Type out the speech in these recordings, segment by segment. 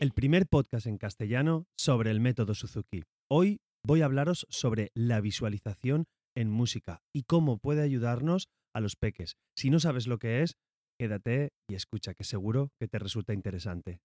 el primer podcast en castellano sobre el método Suzuki. Hoy voy a hablaros sobre la visualización en música y cómo puede ayudarnos a los peques. Si no sabes lo que es, quédate y escucha, que seguro que te resulta interesante.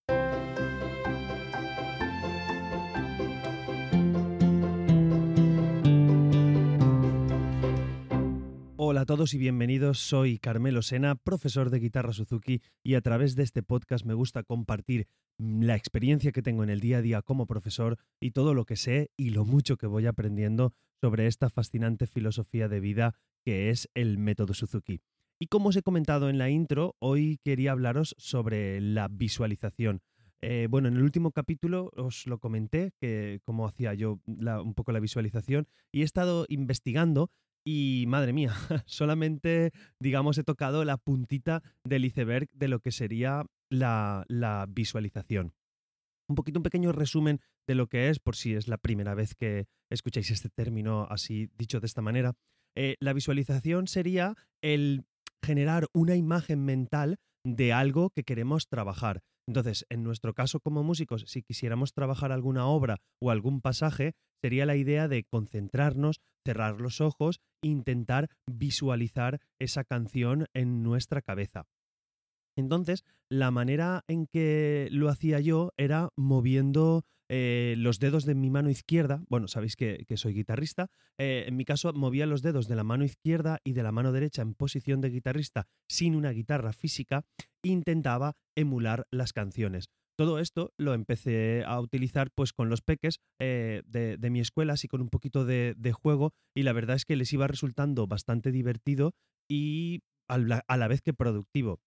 Todos y bienvenidos. Soy Carmelo Sena, profesor de guitarra Suzuki y a través de este podcast me gusta compartir la experiencia que tengo en el día a día como profesor y todo lo que sé y lo mucho que voy aprendiendo sobre esta fascinante filosofía de vida que es el método Suzuki. Y como os he comentado en la intro, hoy quería hablaros sobre la visualización. Eh, bueno, en el último capítulo os lo comenté, que cómo hacía yo un poco la visualización, y he estado investigando y madre mía, solamente, digamos, he tocado la puntita del iceberg de lo que sería la, visualización. Un poquito, un pequeño resumen de lo que es, por si es la primera vez que escucháis este término así dicho de esta manera. Eh, la visualización sería el generar una imagen mental de algo que queremos trabajar. Entonces, en nuestro caso como músicos, si quisiéramos trabajar alguna obra o algún pasaje, sería la idea de concentrarnos, cerrar los ojos e intentar visualizar esa canción en nuestra cabeza. Entonces, la manera en que lo hacía yo era moviendo eh, los dedos de mi mano izquierda. Bueno, sabéis que, soy guitarrista. Eh, en mi caso, movía los dedos de la mano izquierda y de la mano derecha en posición de guitarrista sin una guitarra física. Intentaba emular las canciones. Todo esto lo empecé a utilizar pues con los peques eh, de, mi escuela, así con un poquito de, juego, y la verdad es que les iba resultando bastante divertido y a la vez que productivo.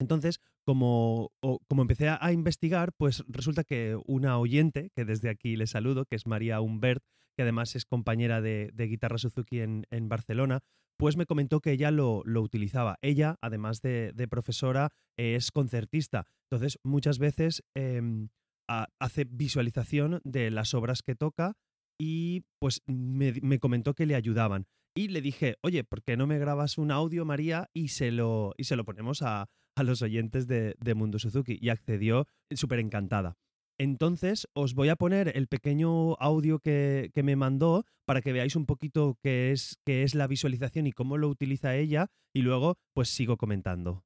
Entonces, como, como empecé a, investigar, pues resulta que una oyente, que desde aquí le saludo, que es María Humbert, que además es compañera de, guitarra Suzuki en, Barcelona, pues me comentó que ella lo, utilizaba. Ella, además de, profesora, es concertista. Entonces, muchas veces em, hace visualización de las obras que toca y pues me, comentó que le ayudaban. Y le dije, oye, ¿por qué no me grabas un audio, María, y se lo, y se lo ponemos a, a los oyentes de, Mundo Suzuki y accedió súper encantada. Entonces os voy a poner el pequeño audio que, me mandó para que veáis un poquito qué es, qué es la visualización y cómo lo utiliza ella y luego pues sigo comentando.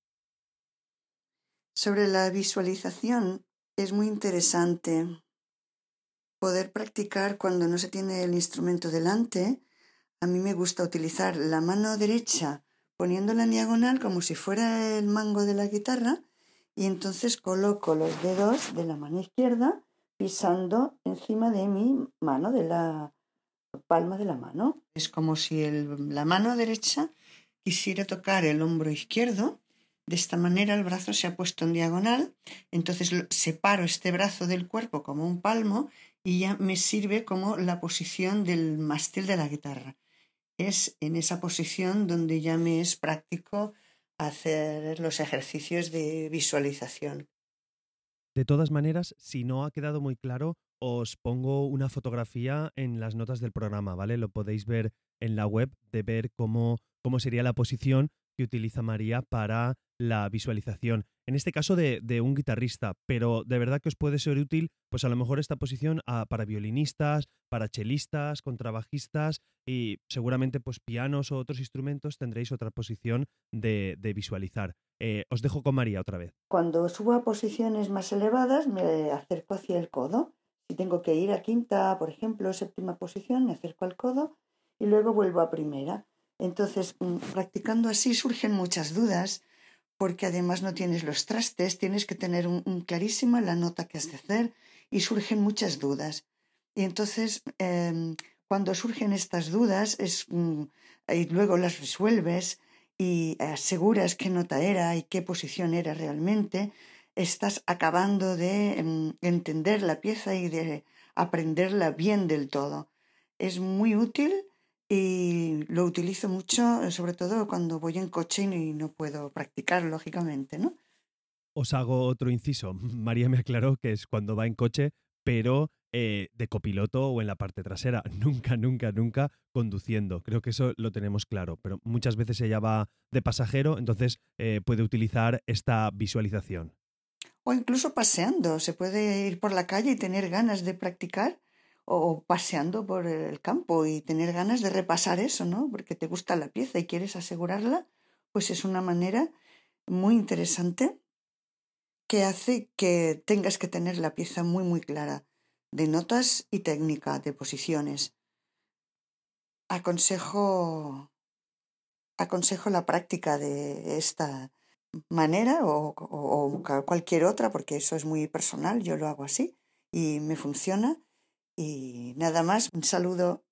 Sobre la visualización es muy interesante poder practicar cuando no se tiene el instrumento delante. A mí me gusta utilizar la mano derecha poniéndola en diagonal como si fuera el mango de la guitarra y entonces coloco los dedos de la mano izquierda pisando encima de mi mano, de la palma de la mano. Es como si la mano derecha quisiera tocar el hombro izquierdo. De esta manera el brazo se ha puesto en diagonal, entonces separo este brazo del cuerpo como un palmo y ya me sirve como la posición del mástil de la guitarra es en esa posición donde ya me es práctico hacer los ejercicios de visualización. De todas maneras, si no ha quedado muy claro, os pongo una fotografía en las notas del programa, ¿vale? Lo podéis ver en la web de ver cómo, cómo sería la posición que utiliza María para la visualización. En este caso de, un guitarrista, pero de verdad que os puede ser útil, pues a lo mejor esta posición ah, para violinistas, para chelistas, contrabajistas y seguramente pues pianos o otros instrumentos tendréis otra posición de, visualizar. Eh, os dejo con María otra vez. Cuando subo a posiciones más elevadas me acerco hacia el codo. Si tengo que ir a quinta, por ejemplo, séptima posición, me acerco al codo y luego vuelvo a primera. Entonces, mm, practicando así surgen muchas dudas, porque además no tienes los trastes, tienes que tener un, clarísima la nota que has de hacer y surgen muchas dudas. Y entonces, em, cuando surgen estas dudas, es, mm, y luego las resuelves y aseguras qué nota era y qué posición era realmente, estás acabando de em, entender la pieza y de aprenderla bien del todo. Es muy útil y lo utilizo mucho, sobre todo cuando voy en coche y no puedo practicar, lógicamente, ¿no? Os hago otro inciso. María me aclaró que es cuando va en coche, pero eh, de copiloto o en la parte trasera. Nunca, nunca, nunca conduciendo. Creo que eso lo tenemos claro, pero muchas veces ella va de pasajero, entonces eh, puede utilizar esta visualización. o incluso paseando. Se puede ir por la calle y tener ganas de practicar o paseando por el campo y tener ganas de repasar eso, ¿no? Porque te gusta la pieza y quieres asegurarla, pues es una manera muy interesante que hace que tengas que tener la pieza muy muy clara de notas y técnica, de posiciones. Aconsejo aconsejo la práctica de esta manera o, cualquier otra, porque eso es muy personal, yo lo hago así y me funciona. Y nada más, un saludo.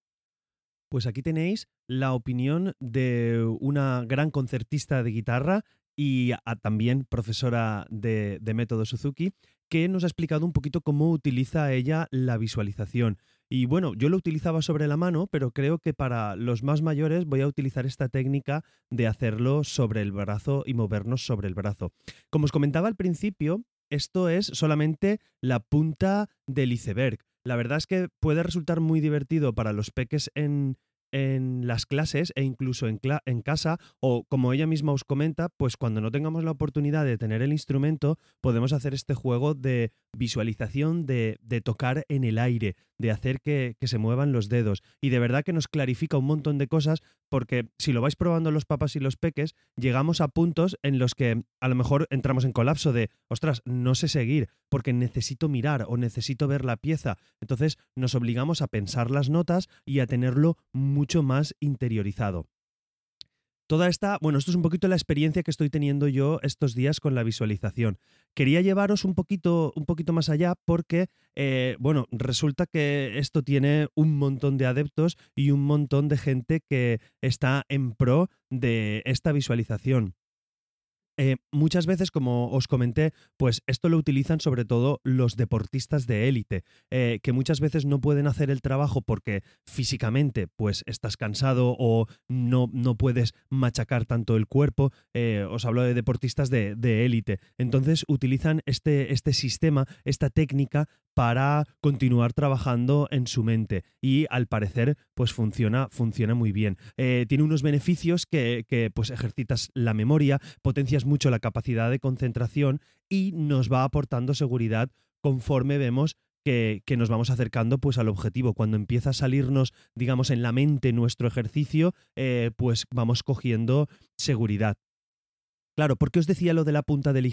Pues aquí tenéis la opinión de una gran concertista de guitarra y también profesora de, de método Suzuki, que nos ha explicado un poquito cómo utiliza ella la visualización. Y bueno, yo lo utilizaba sobre la mano, pero creo que para los más mayores voy a utilizar esta técnica de hacerlo sobre el brazo y movernos sobre el brazo. Como os comentaba al principio, esto es solamente la punta del iceberg. La verdad es que puede resultar muy divertido para los peques en, en las clases e incluso en, en, casa o como ella misma os comenta, pues cuando no tengamos la oportunidad de tener el instrumento, podemos hacer este juego de visualización, de, de tocar en el aire, de hacer que, que, se muevan los dedos. Y de verdad que nos clarifica un montón de cosas porque si lo vais probando los papas y los peques, llegamos a puntos en los que a lo mejor entramos en colapso de, ostras, no sé seguir porque necesito mirar o necesito ver la pieza. Entonces nos obligamos a pensar las notas y a tenerlo mucho más interiorizado. Toda esta, bueno, esto es un poquito la experiencia que estoy teniendo yo estos días con la visualización. Quería llevaros un poquito, un poquito más allá porque, eh, bueno, resulta que esto tiene un montón de adeptos y un montón de gente que está en pro de esta visualización. Eh, muchas veces, como os comenté, pues esto lo utilizan sobre todo los deportistas de élite, eh, que muchas veces no pueden hacer el trabajo porque físicamente pues estás cansado o no, no puedes machacar tanto el cuerpo. Eh, os hablo de deportistas de élite. Entonces utilizan este, este sistema, esta técnica para continuar trabajando en su mente y al parecer pues funciona, funciona muy bien. tiene unos beneficios que, que pues ejercitas la memoria, potencias mucho la capacidad de concentración y nos va aportando seguridad conforme vemos que, nos vamos acercando pues al objetivo. Cuando empieza a salirnos, digamos, en la mente nuestro ejercicio, eh, pues vamos cogiendo seguridad. Claro, ¿por qué os decía lo de la punta del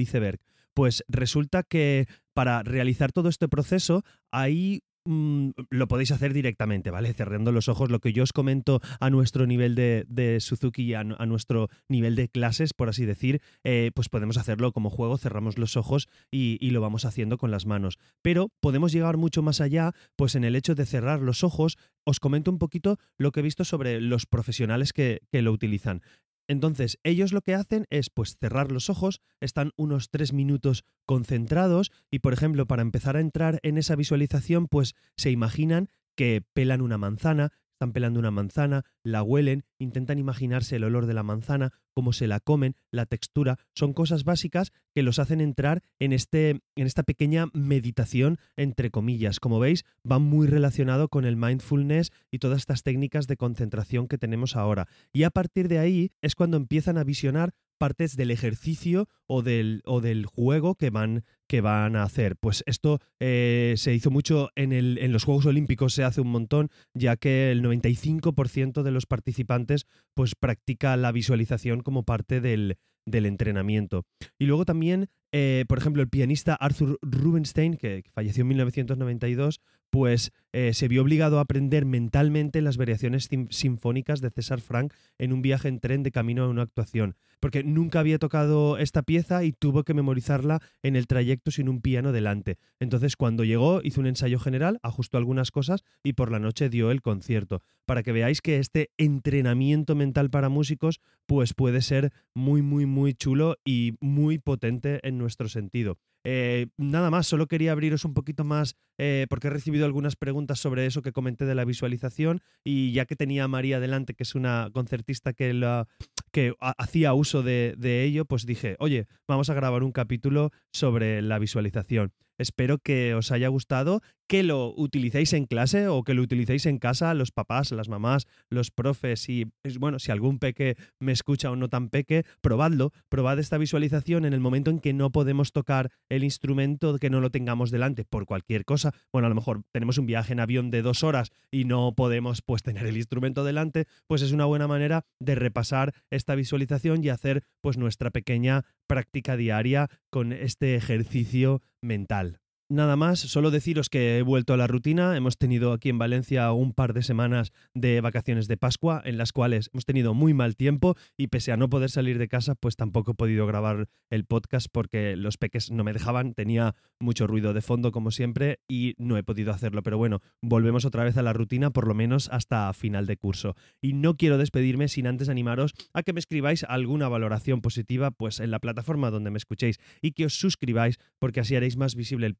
iceberg? Pues resulta que para realizar todo este proceso hay Mm, lo podéis hacer directamente, ¿vale? Cerrando los ojos. Lo que yo os comento a nuestro nivel de, Suzuki y a, nuestro nivel de clases, por así decir, eh, pues podemos hacerlo como juego, cerramos los ojos y, lo vamos haciendo con las manos. Pero podemos llegar mucho más allá, pues en el hecho de cerrar los ojos, os comento un poquito lo que he visto sobre los profesionales que lo utilizan. Entonces, ellos lo que hacen es pues cerrar los ojos, están unos tres minutos concentrados y, por ejemplo, para empezar a entrar en esa visualización, pues se imaginan que pelan una manzana, están pelando una manzana, la huelen, intentan imaginarse el olor de la manzana, cómo se la comen, la textura, son cosas básicas que los hacen entrar en, este, en esta pequeña meditación, entre comillas. Como veis, va muy relacionado con el mindfulness y todas estas técnicas de concentración que tenemos ahora. Y a partir de ahí es cuando empiezan a visionar partes del ejercicio o del, o del juego que van, que van a hacer. Pues esto eh, se hizo mucho en, el, en, los Juegos Olímpicos, se hace un montón, ya que el 95% de los participantes pues practica la visualización como parte del, del entrenamiento. Y luego también, eh, por ejemplo, el pianista Arthur Rubinstein, que falleció en 1992, pues eh, se vio obligado a aprender mentalmente las variaciones sinfónicas de César Frank en un viaje en tren de camino a una actuación, porque nunca había tocado esta pieza y tuvo que memorizarla en el trayecto sin un piano delante. Entonces, cuando llegó, hizo un ensayo general, ajustó algunas cosas y por la noche dio el concierto, para que veáis que este entrenamiento mental para músicos pues puede ser muy, muy, muy chulo y muy potente en nuestro sentido. Eh, nada más, solo quería abriros un poquito más eh, porque he recibido algunas preguntas sobre eso que comenté de la visualización y ya que tenía a María delante, que es una concertista que, que hacía uso de, ello, pues dije, oye, vamos a grabar un capítulo sobre la visualización. espero que os haya gustado, que lo utilicéis en clase o que lo utilicéis en casa, los papás, las mamás, los profes y, bueno, si algún peque me escucha o no tan peque, probadlo, probad esta visualización en el momento en que no podemos tocar el instrumento, que no lo tengamos delante por cualquier cosa. Bueno, a lo mejor tenemos un viaje en avión de dos horas y no podemos pues tener el instrumento delante, pues es una buena manera de repasar esta visualización y hacer pues nuestra pequeña práctica diaria con este ejercicio mental. Nada más, solo deciros que he vuelto a la rutina. Hemos tenido aquí en Valencia un par de semanas de vacaciones de Pascua en las cuales hemos tenido muy mal tiempo y pese a no poder salir de casa, pues tampoco he podido grabar el podcast porque los peques no me dejaban. Tenía mucho ruido de fondo como siempre y no he podido hacerlo. Pero bueno, volvemos otra vez a la rutina por lo menos hasta final de curso. Y no quiero despedirme sin antes animaros a que me escribáis alguna valoración positiva pues en la plataforma donde me escuchéis y que os suscribáis porque así haréis más visible el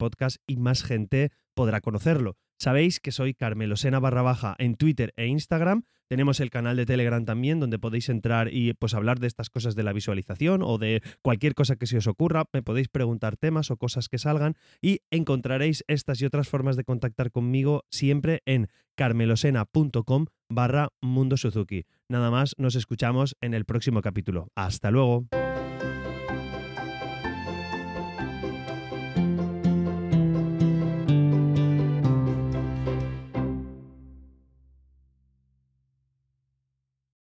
y más gente podrá conocerlo. Sabéis que soy Carmelo Sena barra baja en Twitter e Instagram. Tenemos el canal de Telegram también, donde podéis entrar y pues hablar de estas cosas de la visualización o de cualquier cosa que se os ocurra. Me podéis preguntar temas o cosas que salgan y encontraréis estas y otras formas de contactar conmigo siempre en carmelosena.com barra Mundo Suzuki. Nada más, nos escuchamos en el próximo capítulo. Hasta luego.